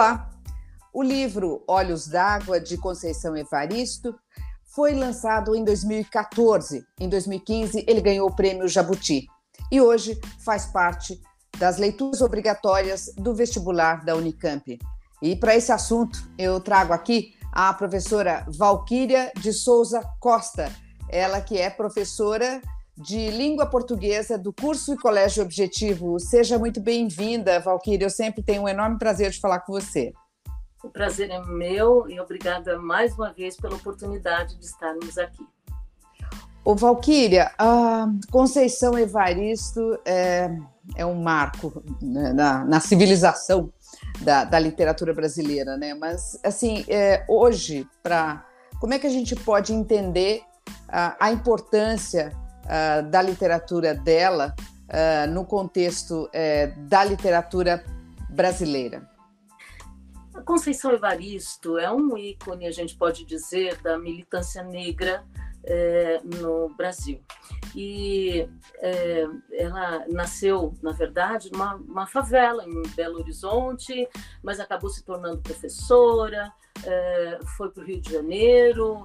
Olá! O livro Olhos d'Água, de Conceição Evaristo, foi lançado em 2014. Em 2015, ele ganhou o prêmio Jabuti e hoje faz parte das leituras obrigatórias do vestibular da Unicamp. E para esse assunto, eu trago aqui a professora Valquíria de Souza Costa, ela que é professora de língua portuguesa do curso e colégio objetivo. Seja muito bem-vinda, Valquíria. Eu sempre tenho um enorme prazer de falar com você. O prazer é meu e obrigada mais uma vez pela oportunidade de estarmos aqui. O Valquíria, a Conceição Evaristo é, é um marco né, na, na, civilização da, da, literatura brasileira, né? Mas assim, é, hoje, para como é que a gente pode entender a, a importância uh, da literatura dela uh, no contexto uh, da literatura brasileira? Conceição Evaristo é um ícone, a gente pode dizer, da militância negra é, no Brasil. E é, ela nasceu, na verdade, numa uma favela em Belo Horizonte, mas acabou se tornando professora, é, foi para o Rio de Janeiro,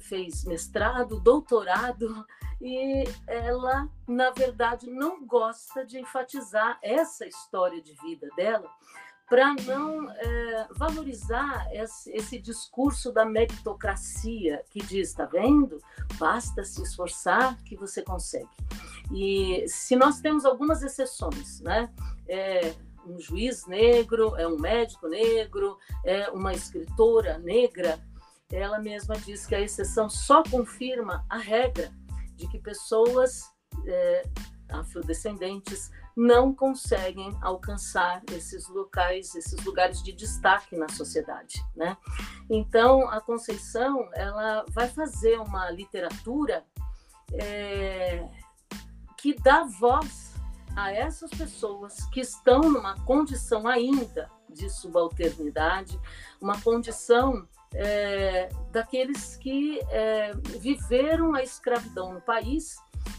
fez mestrado, doutorado, e ela, na verdade, não gosta de enfatizar essa história de vida dela para não é, valorizar esse, esse, discurso da meritocracia que diz, está vendo? Basta se esforçar que você consegue. E se nós temos algumas exceções, né? É, um juiz negro, é um médico negro, é uma escritora negra, ela mesma diz que a exceção só confirma a regra de que pessoas é, afrodescendentes não conseguem alcançar esses locais, esses lugares de destaque na sociedade, né? Então a Conceição ela vai fazer uma literatura é, que dá voz a essas pessoas que estão numa condição ainda de subalternidade, uma condição é, daqueles que é, viveram a escravidão no país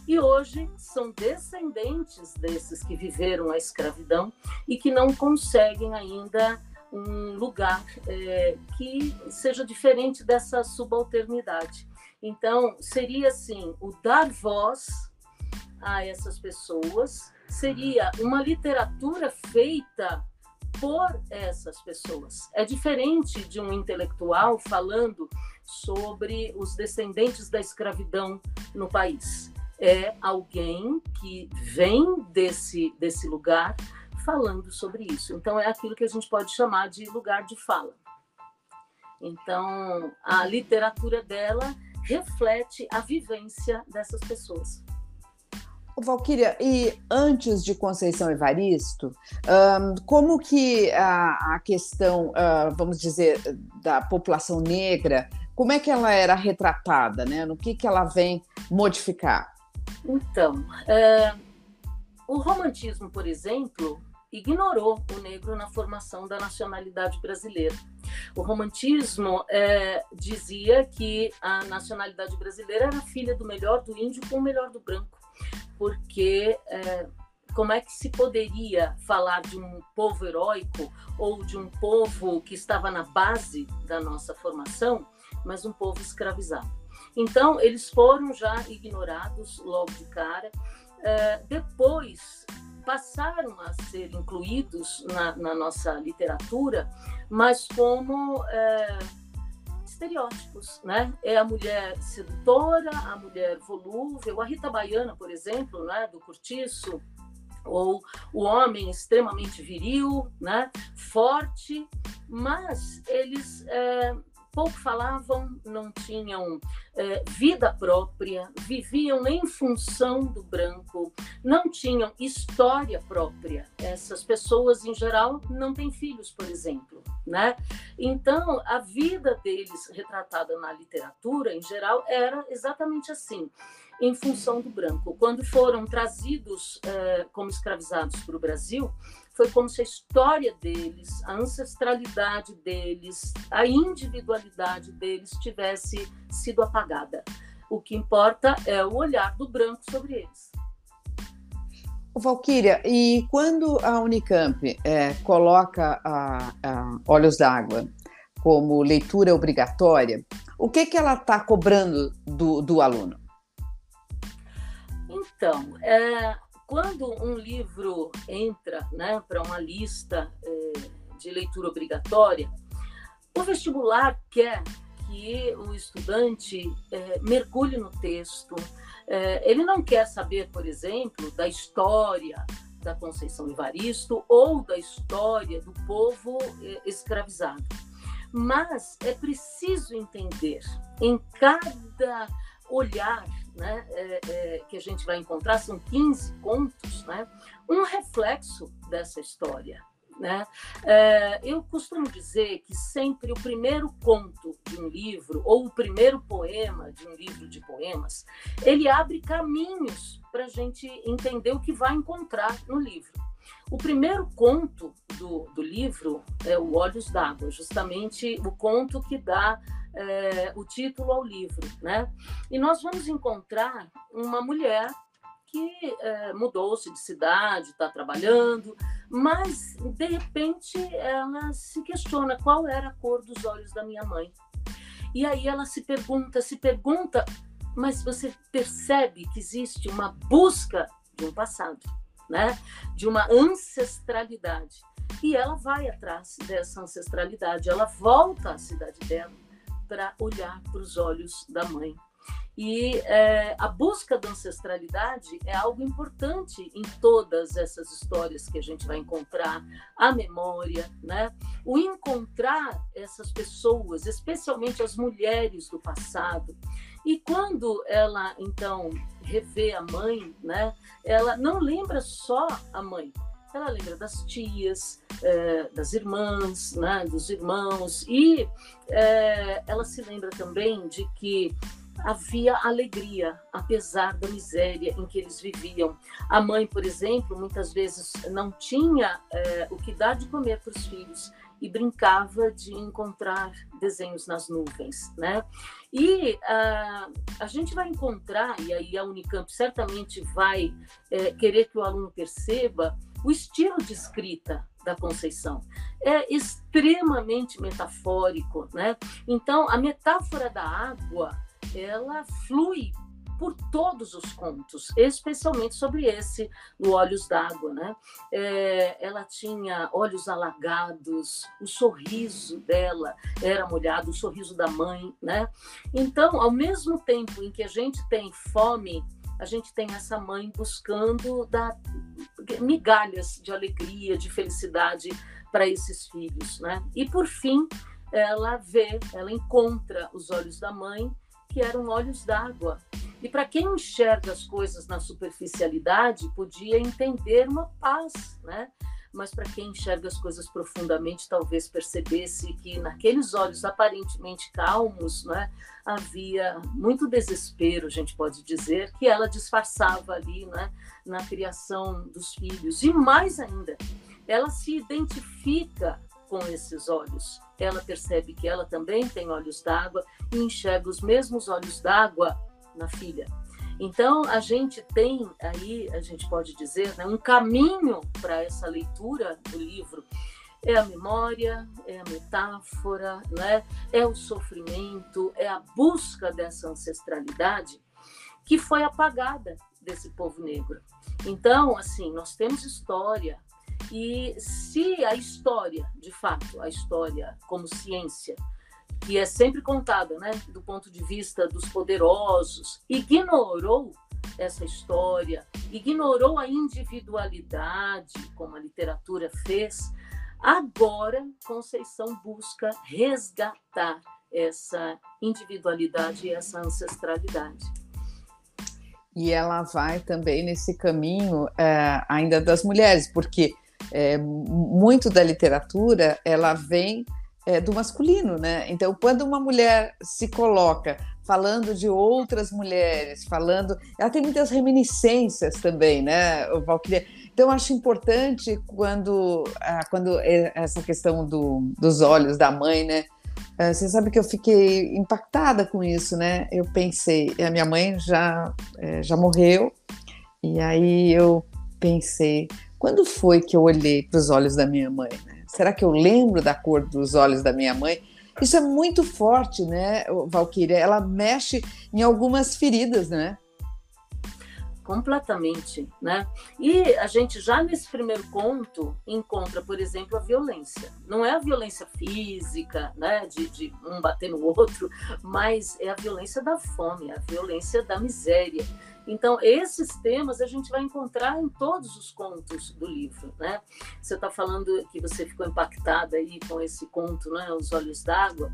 e hoje são descendentes desses que viveram a escravidão e que não conseguem ainda um lugar é, que seja diferente dessa subalternidade. Então, seria assim: o dar voz a essas pessoas seria uma literatura feita por essas pessoas. É diferente de um intelectual falando sobre os descendentes da escravidão no país. É alguém que vem desse, desse lugar falando sobre isso. Então, é aquilo que a gente pode chamar de lugar de fala. Então, a literatura dela reflete a vivência dessas pessoas. Valquíria, e antes de Conceição Evaristo, como que a, questão, uh, vamos dizer, da população negra, como é que ela era retratada, né? No que, que ela vem modificar? Então, é, o romantismo, por exemplo, ignorou o negro na formação da nacionalidade brasileira. O romantismo é, dizia que a nacionalidade brasileira era filha do melhor do índio com o melhor do branco porque é, como é que se poderia falar de um povo heróico ou de um povo que estava na base da nossa formação, mas um povo escravizado? Então, eles foram já ignorados logo de cara. É, depois, passaram a ser incluídos na, na nossa literatura, mas como. É, estereótipos, né? É a mulher sedutora, a mulher volúvel, a Rita Baiana, por exemplo, né, do Curtiço, ou o homem extremamente viril, né, forte, mas eles é, pouco falavam, não tinham é, vida própria, viviam em função do branco, não tinham história própria. Essas pessoas, em geral, não têm filhos, por exemplo. Né? Então, a vida deles, retratada na literatura, em geral, era exatamente assim em função do branco. Quando foram trazidos é, como escravizados para o Brasil, foi como se a história deles, a ancestralidade deles, a individualidade deles tivesse sido apagada. O que importa é o olhar do branco sobre eles. Valquíria, e quando a Unicamp é, coloca a, a Olhos d'Água como leitura obrigatória, o que, que ela está cobrando do, do aluno? Então, é, quando um livro entra né, para uma lista é, de leitura obrigatória, o vestibular quer que o estudante é, mergulhe no texto. É, ele não quer saber, por exemplo, da história da Conceição Evaristo ou da história do povo é, escravizado. Mas é preciso entender em cada olhar né, é, é, que a gente vai encontrar, são 15 contos, né, um reflexo dessa história. Né? É, eu costumo dizer que sempre o primeiro conto de um livro ou o primeiro poema de um livro de poemas ele abre caminhos para a gente entender o que vai encontrar no livro. O primeiro conto do, do livro é o Olhos d'Água, justamente o conto que dá é, o título ao livro, né? E nós vamos encontrar uma mulher que é, mudou-se de cidade, está trabalhando, mas de repente ela se questiona qual era a cor dos olhos da minha mãe. E aí ela se pergunta, se pergunta, mas você percebe que existe uma busca de um passado, né? De uma ancestralidade. E ela vai atrás dessa ancestralidade, ela volta à cidade dela para olhar para os olhos da mãe. E é, a busca da ancestralidade é algo importante em todas essas histórias que a gente vai encontrar, a memória, né? O encontrar essas pessoas, especialmente as mulheres do passado. E quando ela então revê a mãe, né? Ela não lembra só a mãe, ela lembra das tias, é, das irmãs, né, dos irmãos, e é, ela se lembra também de que havia alegria, apesar da miséria em que eles viviam. A mãe, por exemplo, muitas vezes não tinha é, o que dar de comer para os filhos e brincava de encontrar desenhos nas nuvens, né? E uh, a gente vai encontrar, e aí a Unicamp certamente vai é, querer que o aluno perceba o estilo de escrita da Conceição é extremamente metafórico, né? Então, a metáfora da água, ela flui por todos os contos, especialmente sobre esse, no Olhos d'Água, né? É, ela tinha olhos alagados, o sorriso dela era molhado, o sorriso da mãe, né? Então, ao mesmo tempo em que a gente tem fome a gente tem essa mãe buscando dar migalhas de alegria, de felicidade para esses filhos, né? E por fim, ela vê, ela encontra os olhos da mãe, que eram olhos d'água. E para quem enxerga as coisas na superficialidade, podia entender uma paz, né? Mas para quem enxerga as coisas profundamente, talvez percebesse que naqueles olhos aparentemente calmos, né, havia muito desespero, a gente pode dizer, que ela disfarçava ali né, na criação dos filhos. E mais ainda, ela se identifica com esses olhos. Ela percebe que ela também tem olhos d'água e enxerga os mesmos olhos d'água na filha. Então, a gente tem aí, a gente pode dizer, né, um caminho para essa leitura do livro. É a memória, é a metáfora, né? é o sofrimento, é a busca dessa ancestralidade que foi apagada desse povo negro. Então, assim, nós temos história, e se a história, de fato, a história como ciência, que é sempre contada, né, do ponto de vista dos poderosos, ignorou essa história, ignorou a individualidade, como a literatura fez. Agora, Conceição busca resgatar essa individualidade e essa ancestralidade. E ela vai também nesse caminho é, ainda das mulheres, porque é, muito da literatura ela vem é, do masculino, né? Então, quando uma mulher se coloca falando de outras mulheres, falando, ela tem muitas reminiscências também, né, Valquíria? Então, acho importante quando, ah, quando essa questão do, dos olhos da mãe, né? Ah, você sabe que eu fiquei impactada com isso, né? Eu pensei, a minha mãe já, é, já morreu, e aí eu pensei, quando foi que eu olhei para os olhos da minha mãe? Né? Será que eu lembro da cor dos olhos da minha mãe? Isso é muito forte, né, Valquíria? Ela mexe em algumas feridas, né? completamente, né? E a gente já nesse primeiro conto encontra, por exemplo, a violência. Não é a violência física, né, de, de um bater no outro, mas é a violência da fome, a violência da miséria. Então, esses temas a gente vai encontrar em todos os contos do livro, né? Você está falando que você ficou impactada aí com esse conto, né, Os Olhos d'Água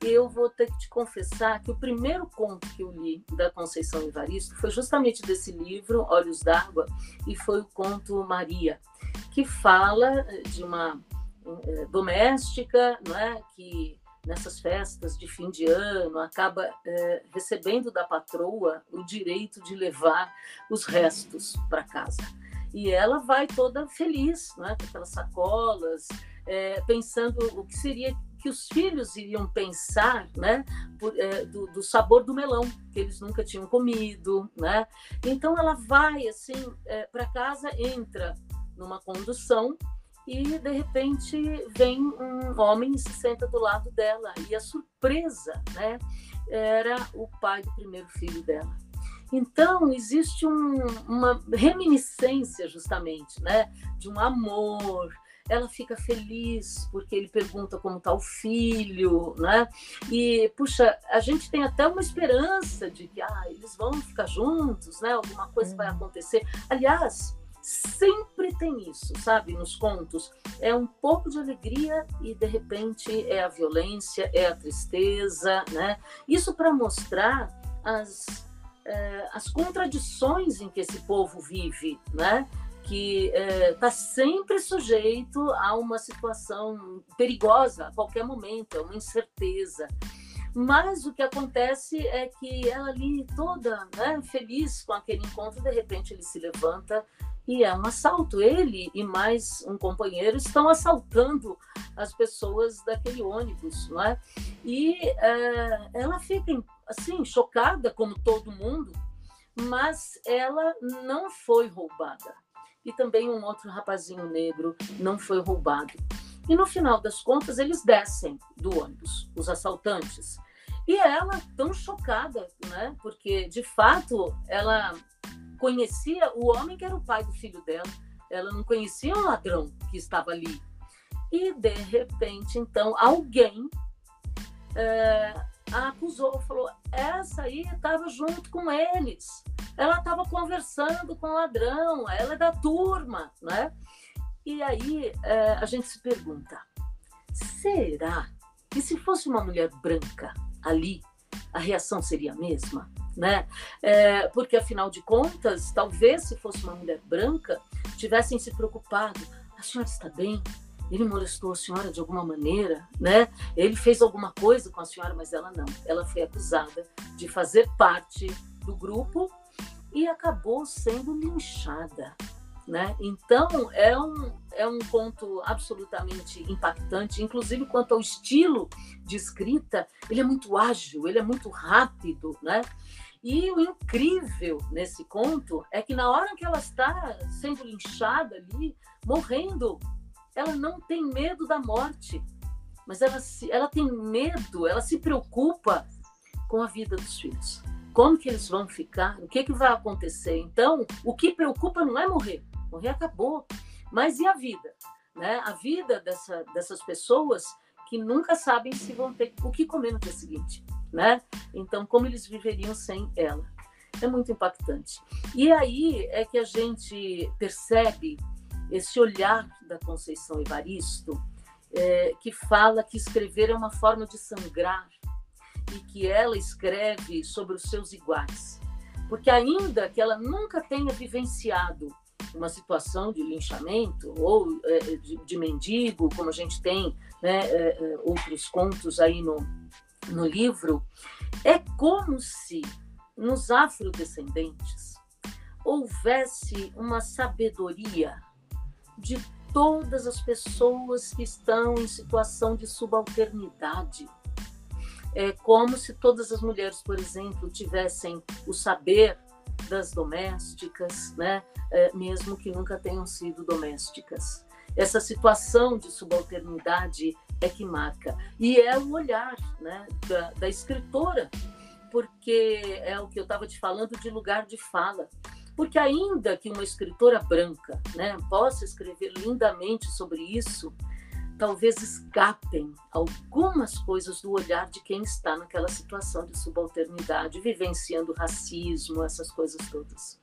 eu vou ter que te confessar que o primeiro conto que eu li da Conceição Evaristo foi justamente desse livro, Olhos d'Água, e foi o conto Maria, que fala de uma é, doméstica não é, que nessas festas de fim de ano acaba é, recebendo da patroa o direito de levar os restos para casa. E ela vai toda feliz, é, com aquelas sacolas, é, pensando o que seria que os filhos iriam pensar né, por, é, do, do, sabor do melão, que eles nunca tinham comido. Né? Então ela vai assim é, para casa, entra numa condução e de repente vem um homem e se senta do lado dela. E a surpresa né, era o pai do primeiro filho dela. Então, existe um, uma reminiscência, justamente, né, de um amor, ela fica feliz porque ele pergunta como está o filho, né? E puxa, a gente tem até uma esperança de que ah, eles vão ficar juntos, né? Alguma coisa vai uhum. acontecer. Aliás, sempre tem isso, sabe? Nos contos é um pouco de alegria e de repente é a violência, é a tristeza, né? Isso para mostrar as eh, as contradições em que esse povo vive, né? que está é, tá sempre sujeito a uma situação perigosa a qualquer momento, é uma incerteza. Mas o que acontece é que ela ali toda né, feliz com aquele encontro, de repente ele se levanta e é um assalto. Ele e mais um companheiro estão assaltando as pessoas daquele ônibus, não é? E é, ela fica assim chocada, como todo mundo, mas ela não foi roubada e também um outro rapazinho negro não foi roubado. E no final das contas, eles descem do ônibus, os assaltantes. E ela, tão chocada, né? Porque de fato ela conhecia o homem que era o pai do filho dela, ela não conhecia o ladrão que estava ali. E de repente, então, alguém é, a acusou, falou: essa aí estava junto com eles ela estava conversando com o ladrão, ela é da turma, né? E aí é, a gente se pergunta: será que se fosse uma mulher branca ali, a reação seria a mesma? Né? É, porque afinal de contas, talvez se fosse uma mulher branca, tivessem se preocupado: a senhora está bem? Ele molestou a senhora de alguma maneira, né? Ele fez alguma coisa com a senhora, mas ela não. Ela foi acusada de fazer parte do grupo e acabou sendo linchada. Né? Então, é um, é um conto absolutamente impactante, inclusive quanto ao estilo de escrita, ele é muito ágil, ele é muito rápido, né? E o incrível nesse conto é que na hora que ela está sendo linchada ali, morrendo, ela não tem medo da morte, mas ela, se, ela tem medo, ela se preocupa com a vida dos filhos. Como que eles vão ficar, o que, que vai acontecer. Então, o que preocupa não é morrer, morrer acabou, mas e a vida? Né? A vida dessa, dessas pessoas que nunca sabem se vão ter o que comer no dia seguinte. Né? Então, como eles viveriam sem ela? É muito impactante. E aí é que a gente percebe esse olhar da Conceição Evaristo, é, que fala que escrever é uma forma de sangrar, e que ela escreve sobre os seus iguais. Porque, ainda que ela nunca tenha vivenciado uma situação de linchamento ou é, de, de, mendigo, como a gente tem né, é, é, outros contos aí no, no livro, é como se nos afrodescendentes houvesse uma sabedoria de todas as pessoas que estão em situação de subalternidade. É como se todas as mulheres, por exemplo, tivessem o saber das domésticas, né? É, mesmo que nunca tenham sido domésticas. Essa situação de subalternidade é que marca. E é o olhar né, da, da escritora, porque é o que eu estava te falando de lugar de fala. Porque ainda que uma escritora branca né, possa escrever lindamente sobre isso, talvez escapem algumas coisas do olhar de quem está naquela situação de subalternidade, vivenciando racismo, essas coisas todas.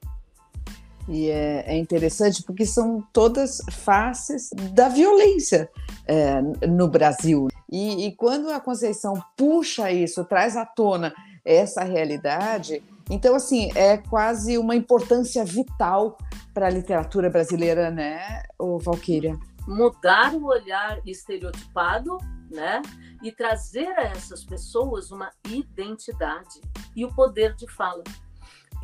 E é, é, interessante porque são todas faces da violência é, no Brasil. E, e, quando a Conceição puxa isso, traz à tona essa realidade, então, assim, é quase uma importância vital para a literatura brasileira, né, Valquíria? Mudar o olhar estereotipado, né, e trazer a essas pessoas uma identidade e o poder de fala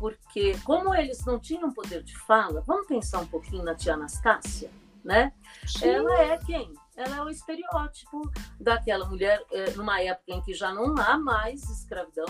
porque como eles não tinham poder de fala, vamos pensar um pouquinho na tia Anastácia, né? Sim. Ela é quem? Ela é o estereótipo daquela mulher é, numa época em que já não há mais escravidão,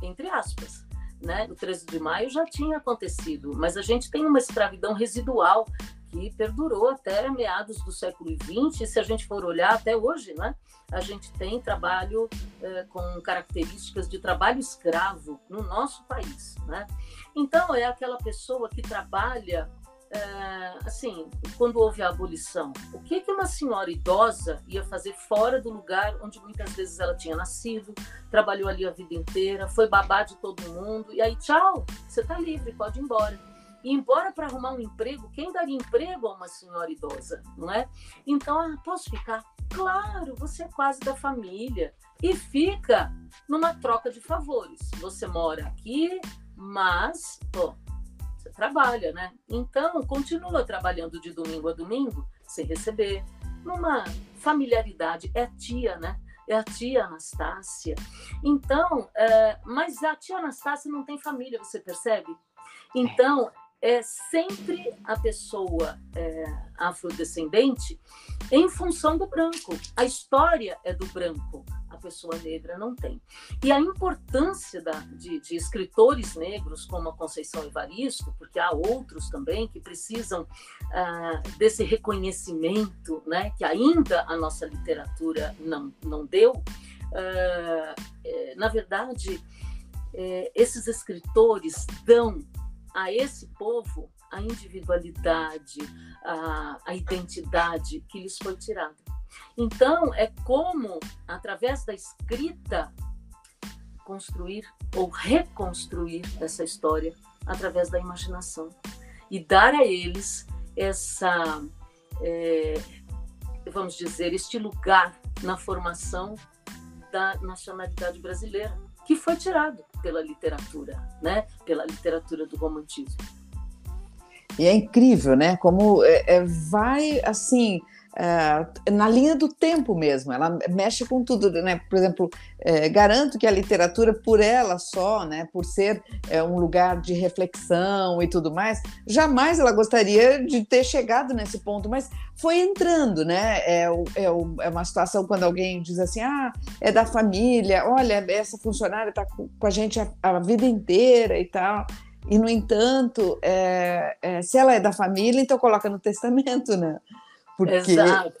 entre aspas. Né? O 13 de maio já tinha acontecido, mas a gente tem uma escravidão residual que perdurou até meados do século XX. Se a gente for olhar até hoje, né, a gente tem trabalho eh, com características de trabalho escravo no nosso país. Né? Então, é aquela pessoa que trabalha, eh, assim, quando houve a abolição, o que, que uma senhora idosa ia fazer fora do lugar onde muitas vezes ela tinha nascido, trabalhou ali a vida inteira, foi babá de todo mundo, e aí, tchau, você está livre, pode ir embora. Embora para arrumar um emprego, quem daria emprego a uma senhora idosa, não é? Então, ah, posso ficar? Claro, você é quase da família. E fica numa troca de favores. Você mora aqui, mas, você trabalha, né? Então, continua trabalhando de domingo a domingo, sem receber, numa familiaridade. É tia, né? É a tia Anastácia. Então, é, mas a tia Anastácia não tem família, você percebe? Então, é sempre a pessoa é, afrodescendente em função do branco. A história é do branco, a pessoa negra não tem. E a importância da, de, de, escritores negros como a Conceição Evaristo, porque há outros também que precisam ah, desse reconhecimento, né, que ainda a nossa literatura não, não deu. Ah, é, na verdade, é, esses escritores dão a esse povo a individualidade, a, a identidade que lhes foi tirada. Então, é como, através da escrita, construir ou reconstruir essa história através da imaginação e dar a eles essa, é, vamos dizer, este lugar na formação da nacionalidade brasileira que foi tirado pela literatura, né? Pela literatura do romantismo. E é incrível, né? Como é, é, vai assim é, na linha do tempo mesmo, ela mexe com tudo, né? Por exemplo, é, garanto que a literatura, por ela só, né, por ser é, um lugar de reflexão e tudo mais, jamais ela gostaria de ter chegado nesse ponto, mas foi entrando, né? É, é, é uma situação quando alguém diz assim: ah, é da família, olha, essa funcionária está com a gente a, a vida inteira e tal. E, no entanto, é, é, se ela é da família, então coloca no testamento, né? Porque, Exato.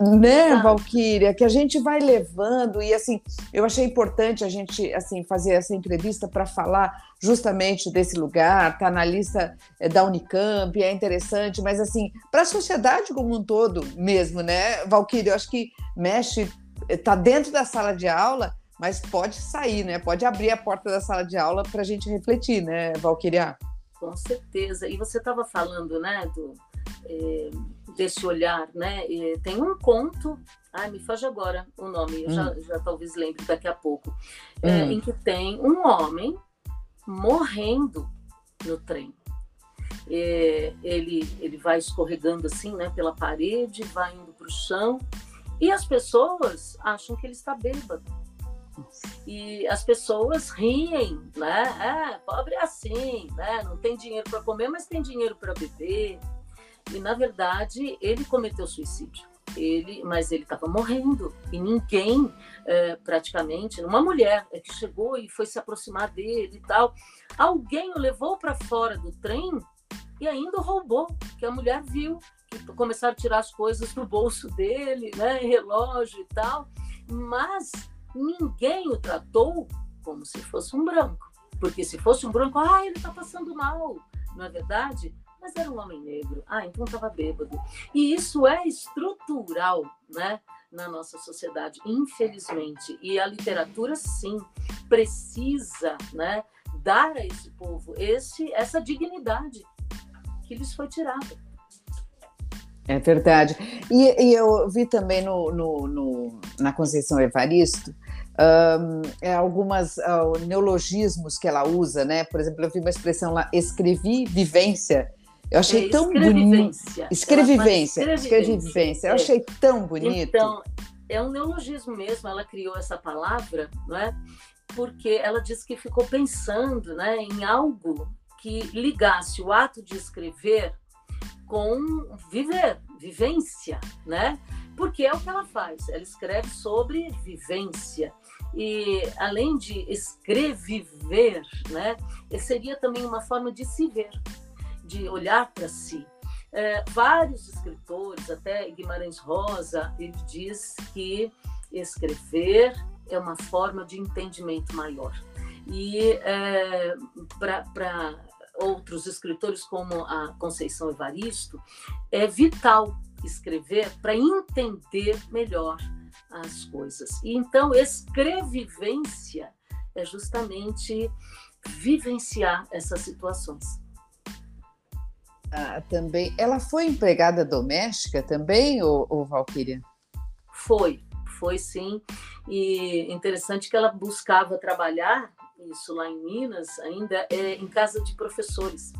né, Exato. Valquíria, que a gente vai levando e assim, eu achei importante a gente assim fazer essa entrevista para falar justamente desse lugar, tá na lista eh, da Unicamp, é interessante, mas assim, para a sociedade como um todo mesmo, né, Valquíria, eu acho que mexe tá dentro da sala de aula, mas pode sair, né? Pode abrir a porta da sala de aula para a gente refletir, né, Valquíria? Com certeza. E você estava falando, né, do é, desse olhar, né? E tem um conto, ai, me foge agora o nome, eu hum. já, já talvez lembre daqui a pouco, é, hum. em que tem um homem morrendo no trem. É, ele, ele vai escorregando assim, né, pela parede, vai indo para o chão, e as pessoas acham que ele está bêbado. E as pessoas riem, né? É, pobre é assim, né? Não tem dinheiro para comer, mas tem dinheiro para beber. E, na verdade, ele cometeu suicídio. ele, mas ele estava morrendo e ninguém, é, praticamente, uma mulher é que chegou e foi se aproximar dele e tal, alguém o levou para fora do trem e ainda roubou, que a mulher viu que começaram a tirar as coisas do bolso dele, né, relógio e tal, mas ninguém o tratou como se fosse um branco, porque se fosse um branco, ah, ele está passando mal, não é verdade? Mas era um homem negro. Ah, então estava bêbado. E isso é estrutural, né? Na nossa sociedade, infelizmente. E a literatura, sim, precisa, né? Dar a esse povo esse, essa dignidade que lhes foi tirada. É verdade. E, e eu vi também no, no, no, na Conceição Evaristo um, é, algumas uh, neologismos que ela usa, né? Por exemplo, eu vi uma expressão lá, escrevi vivência, eu achei é, tão bonito. Escrevivência. Escrevivência. Eu é. achei tão bonito. Então, é um neologismo mesmo. Ela criou essa palavra, não é? Porque ela disse que ficou pensando, né, em algo que ligasse o ato de escrever com viver, vivência, né? Porque é o que ela faz. Ela escreve sobre vivência e além de escrever, né, seria também uma forma de se ver de olhar para si. É, vários escritores, até Guimarães Rosa, ele diz que escrever é uma forma de entendimento maior. E é, para outros escritores, como a Conceição Evaristo, é vital escrever para entender melhor as coisas. E então, escrevivência é justamente vivenciar essas situações. Ah, também. Ela foi empregada doméstica também, ou, ou Valquíria? Foi, foi sim. E interessante que ela buscava trabalhar, isso lá em Minas, ainda é, em casa de professores.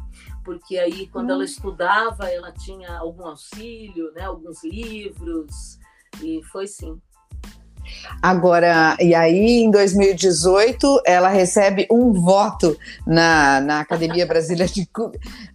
Porque aí, quando hum. ela estudava, ela tinha algum auxílio, né, alguns livros, e foi sim. Agora, e aí em 2018 ela recebe um voto na, na Academia Brasileira de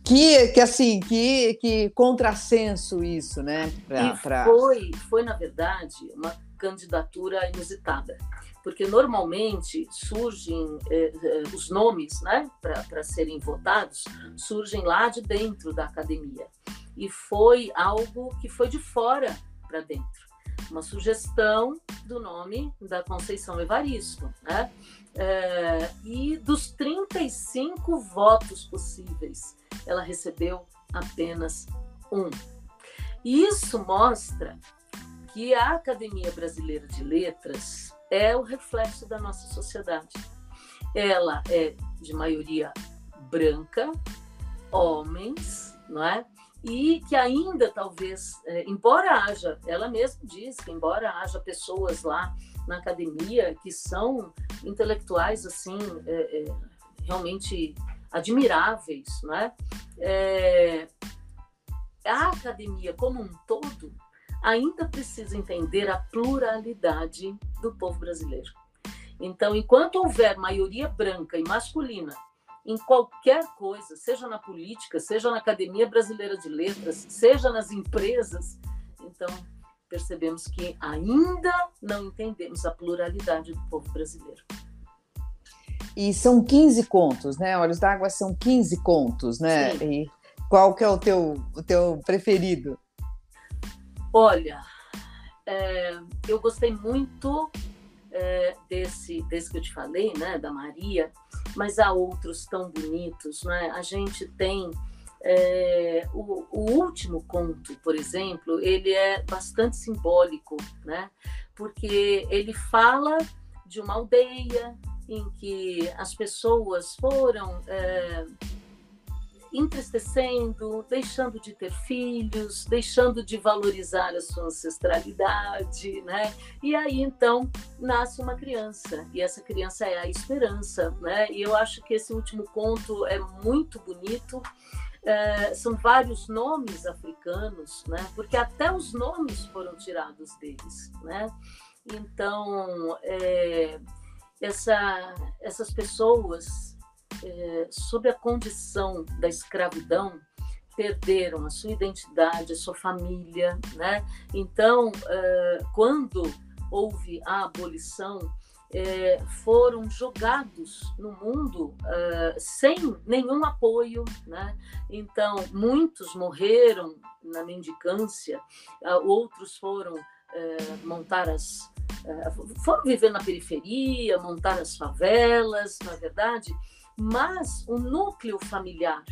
que que assim que que contrassenso isso, né? Pra, pra... Foi foi na verdade uma candidatura inusitada, porque normalmente surgem eh, eh, os nomes, né, para serem votados, surgem lá de dentro da academia e foi algo que foi de fora para dentro uma sugestão do nome da Conceição Evaristo, né? É, e dos 35 votos possíveis, ela recebeu apenas um. Isso mostra que a Academia Brasileira de Letras é o reflexo da nossa sociedade. Ela é de maioria branca, homens, não é? E que ainda talvez, é, embora haja, ela mesma diz que embora haja pessoas lá na academia que são intelectuais assim é, é, realmente admiráveis, né? É, a academia como um todo ainda precisa entender a pluralidade do povo brasileiro. Então, enquanto houver maioria branca e masculina em qualquer coisa, seja na política, seja na Academia Brasileira de Letras, seja nas empresas. Então, percebemos que ainda não entendemos a pluralidade do povo brasileiro. E são 15 contos, né? Olhos d'Água são 15 contos, né? Sim. E qual que é o teu, o teu preferido? Olha, é, eu gostei muito é, desse, desse que eu te falei, né? Da Maria, mas há outros tão bonitos, né? A gente tem é, o, o, último conto, por exemplo, ele é bastante simbólico, né? Porque ele fala de uma aldeia em que as pessoas foram é, entristecendo, deixando de ter filhos, deixando de valorizar a sua ancestralidade, né? E aí então nasce uma criança e essa criança é a esperança, né? E eu acho que esse último conto é muito bonito. É, são vários nomes africanos, né? Porque até os nomes foram tirados deles, né? Então, é, essa, essas pessoas é, sob a condição da escravidão, perderam a sua identidade, a sua família, né? Então, uh, quando houve a abolição, é, foram jogados no mundo uh, sem nenhum apoio, né? Então muitos morreram na mendicância, uh, outros foram montar as foram viver na periferia, montar as favelas, na verdade, mas o núcleo familiar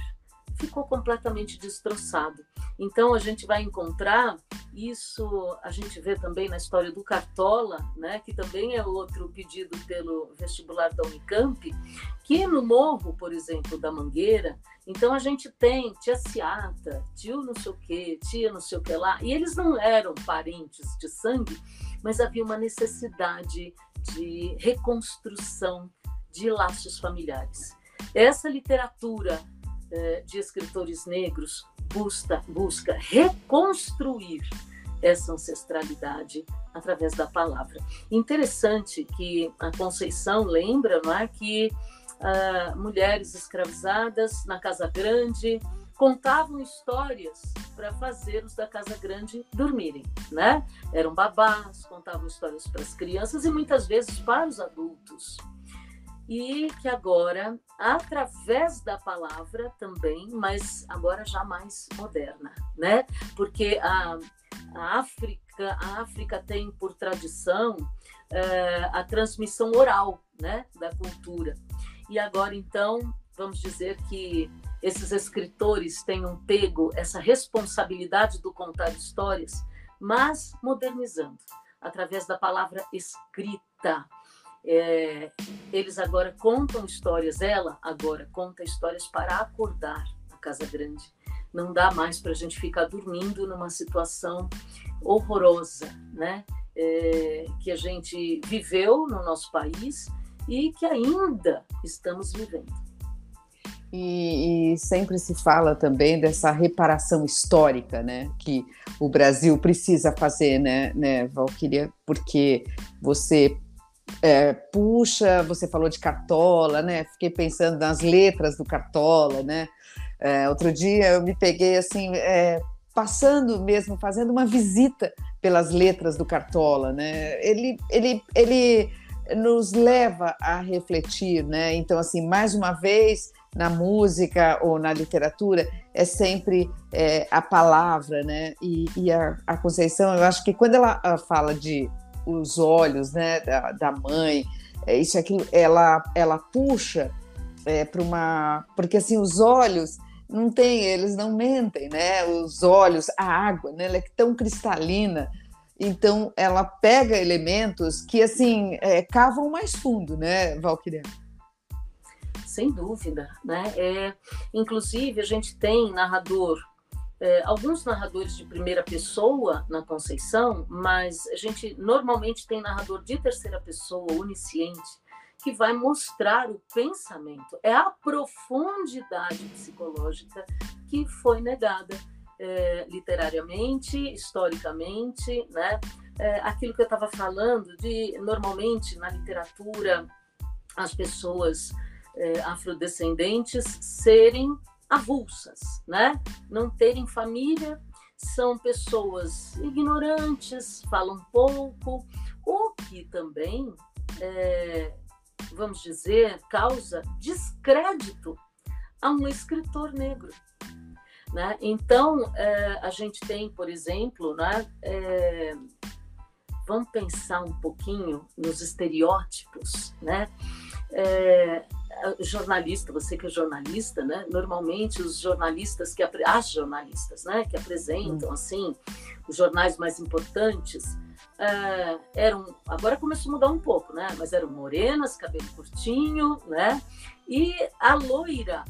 ficou completamente destroçado. Então a gente vai encontrar isso, a gente vê também na história do Cartola, né, que também é outro pedido pelo vestibular da Unicamp, que no morro, por exemplo, da Mangueira, então a gente tem tia Ciata, tio não sei o quê, tia não sei o que lá, e eles não eram parentes de sangue, mas havia uma necessidade de reconstrução de laços familiares. Essa literatura eh, de escritores negros busca, busca reconstruir essa ancestralidade através da palavra. Interessante que a Conceição lembra não é, que uh, mulheres escravizadas na Casa Grande contavam histórias para fazer os da Casa Grande dormirem, né? Eram babás, contavam histórias para as crianças e muitas vezes para os adultos e que agora, através da palavra também, mas agora já mais moderna, né? Porque a, a África, a África tem por tradição é, a transmissão oral, né, da cultura. E agora então, vamos dizer que esses escritores tenham pego essa responsabilidade do contar histórias, mas modernizando através da palavra escrita é, eles agora contam histórias, ela agora conta histórias para acordar a Casa Grande. Não dá mais para a gente ficar dormindo numa situação horrorosa, né? É, que a gente viveu no nosso país e que ainda estamos vivendo. E, e, sempre se fala também dessa reparação histórica, né, que o Brasil precisa fazer, né, né Valquíria, porque você é, puxa, você falou de Cartola, né? Fiquei pensando nas letras do Cartola, né? É, outro dia eu me peguei assim, é, passando mesmo, fazendo uma visita pelas letras do Cartola, né? Ele, ele, ele nos leva a refletir, né? Então, assim, mais uma vez, na música ou na literatura, é sempre é, a palavra, né? E, e a, a, Conceição, eu acho que quando ela fala de os olhos né, da, da mãe, é, isso aquilo, ela, ela puxa é, para uma. Porque assim, os olhos não tem, eles não mentem, né? Os olhos, a água, né? Ela é tão cristalina. Então, ela pega elementos que, assim, é, cavam mais fundo, né, Valquíria? Sem dúvida, né? É, inclusive, a gente tem narrador é, alguns narradores de primeira pessoa na Conceição, mas a gente normalmente tem narrador de terceira pessoa, onisciente, que vai mostrar o pensamento. É a profundidade psicológica que foi negada é, literariamente, historicamente, né? É, aquilo que eu estava falando de normalmente na literatura as pessoas é, afrodescendentes serem avulsas, né? Não terem família, são pessoas ignorantes, falam pouco, o que também, é, vamos dizer, causa descrédito a um escritor negro. Né? Então, é, a gente tem, por exemplo, né, é, vamos pensar um pouquinho nos estereótipos, né? Jornalista, você que é jornalista, né? Normalmente os jornalistas que as jornalistas, né, que apresentam hum. assim os jornais mais importantes uh, eram agora começou a mudar um pouco, né? Mas eram morenas, cabelo curtinho, né? E a loira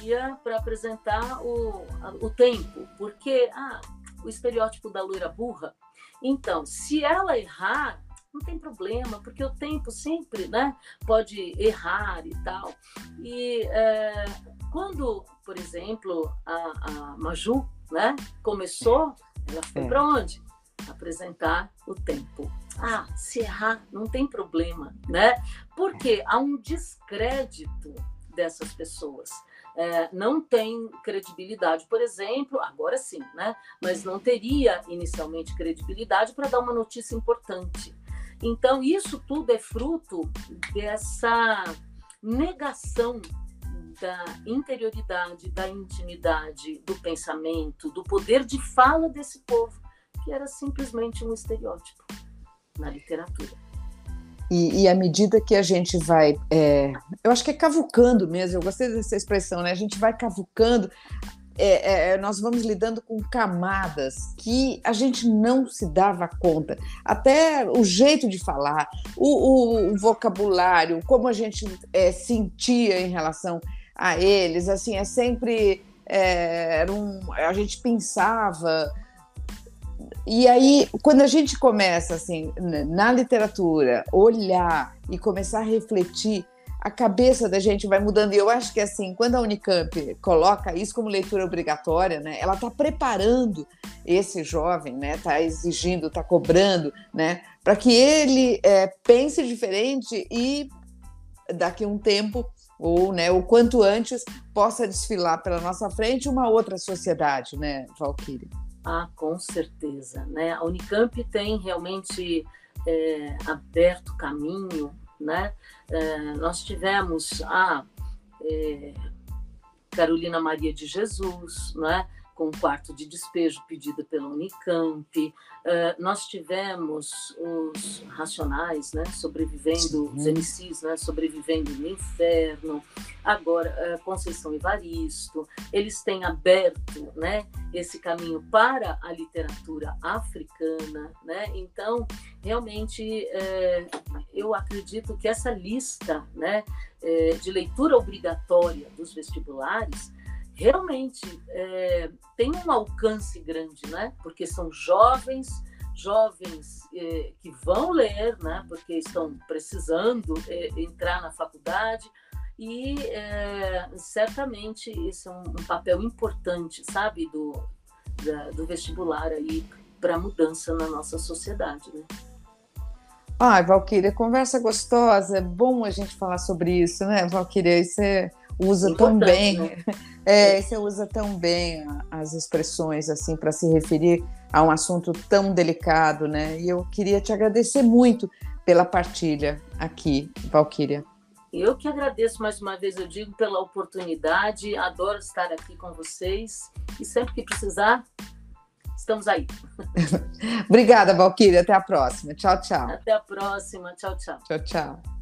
ia para apresentar o, o tempo, porque ah, o estereótipo da loira burra. Então, se ela errar, não tem problema, porque o tempo sempre né, pode errar e tal. E é, quando, por exemplo, a, a Maju né, começou, ela foi é. para onde? Apresentar o tempo. Ah, se errar, não tem problema, né? Porque há um descrédito dessas pessoas. é, não tem credibilidade, por exemplo, agora sim, né? Mas não teria inicialmente credibilidade para dar uma notícia importante. Então, isso tudo é fruto dessa negação da interioridade, da intimidade, do pensamento, do poder de fala desse povo, que era simplesmente um estereótipo na literatura. E, e à medida que a gente vai, é, eu acho que é cavucando mesmo, eu gostei dessa expressão, né? A gente vai cavucando, é, é, nós vamos lidando com camadas que a gente não se dava conta. Até o jeito de falar, o, o, o vocabulário, como a gente é, sentia em relação a eles, assim, é sempre. É, era um, a gente pensava e aí, quando a gente começa, assim, na literatura, olhar e começar a refletir, a cabeça da gente vai mudando. E eu acho que, assim, quando a Unicamp coloca isso como leitura obrigatória, né, ela está preparando esse jovem, né, está exigindo, está cobrando, né, para que ele é, pense diferente e, daqui a um tempo, ou né, o quanto antes, possa desfilar pela nossa frente uma outra sociedade, né, Valkyrie? Ah, com certeza. Né? A Unicamp tem realmente é, aberto caminho. Né? É, nós tivemos a é, Carolina Maria de Jesus, né? Com um quarto de despejo pedida pela Unicamp. Uh, nós tivemos os Racionais, né, sobrevivendo, Sim. os MCs, né, sobrevivendo no inferno. Agora, uh, Conceição Evaristo. Eles têm aberto né, esse caminho para a literatura africana. Né? Então, realmente, uh, eu acredito que essa lista né, de leitura obrigatória dos vestibulares realmente é, tem um alcance grande, né? Porque são jovens, jovens é, que vão ler, né? Porque estão precisando é, entrar na faculdade e é, certamente esse é um, um, papel importante, sabe, do, da, do vestibular aí para mudança na nossa sociedade, né? Ai, Valquíria, conversa gostosa, é bom a gente falar sobre isso, né, Valquíria? Isso é usa tão bem, né? é, você usa tão bem as expressões assim para se referir a um assunto tão delicado, né? E eu queria te agradecer muito pela partilha aqui, Valquíria. Eu que agradeço mais uma vez, eu digo, pela oportunidade, adoro estar aqui com vocês e sempre que precisar, estamos aí. Obrigada, Valquíria. Até a próxima. Tchau, tchau. Até a próxima. Tchau, tchau. Tchau, tchau.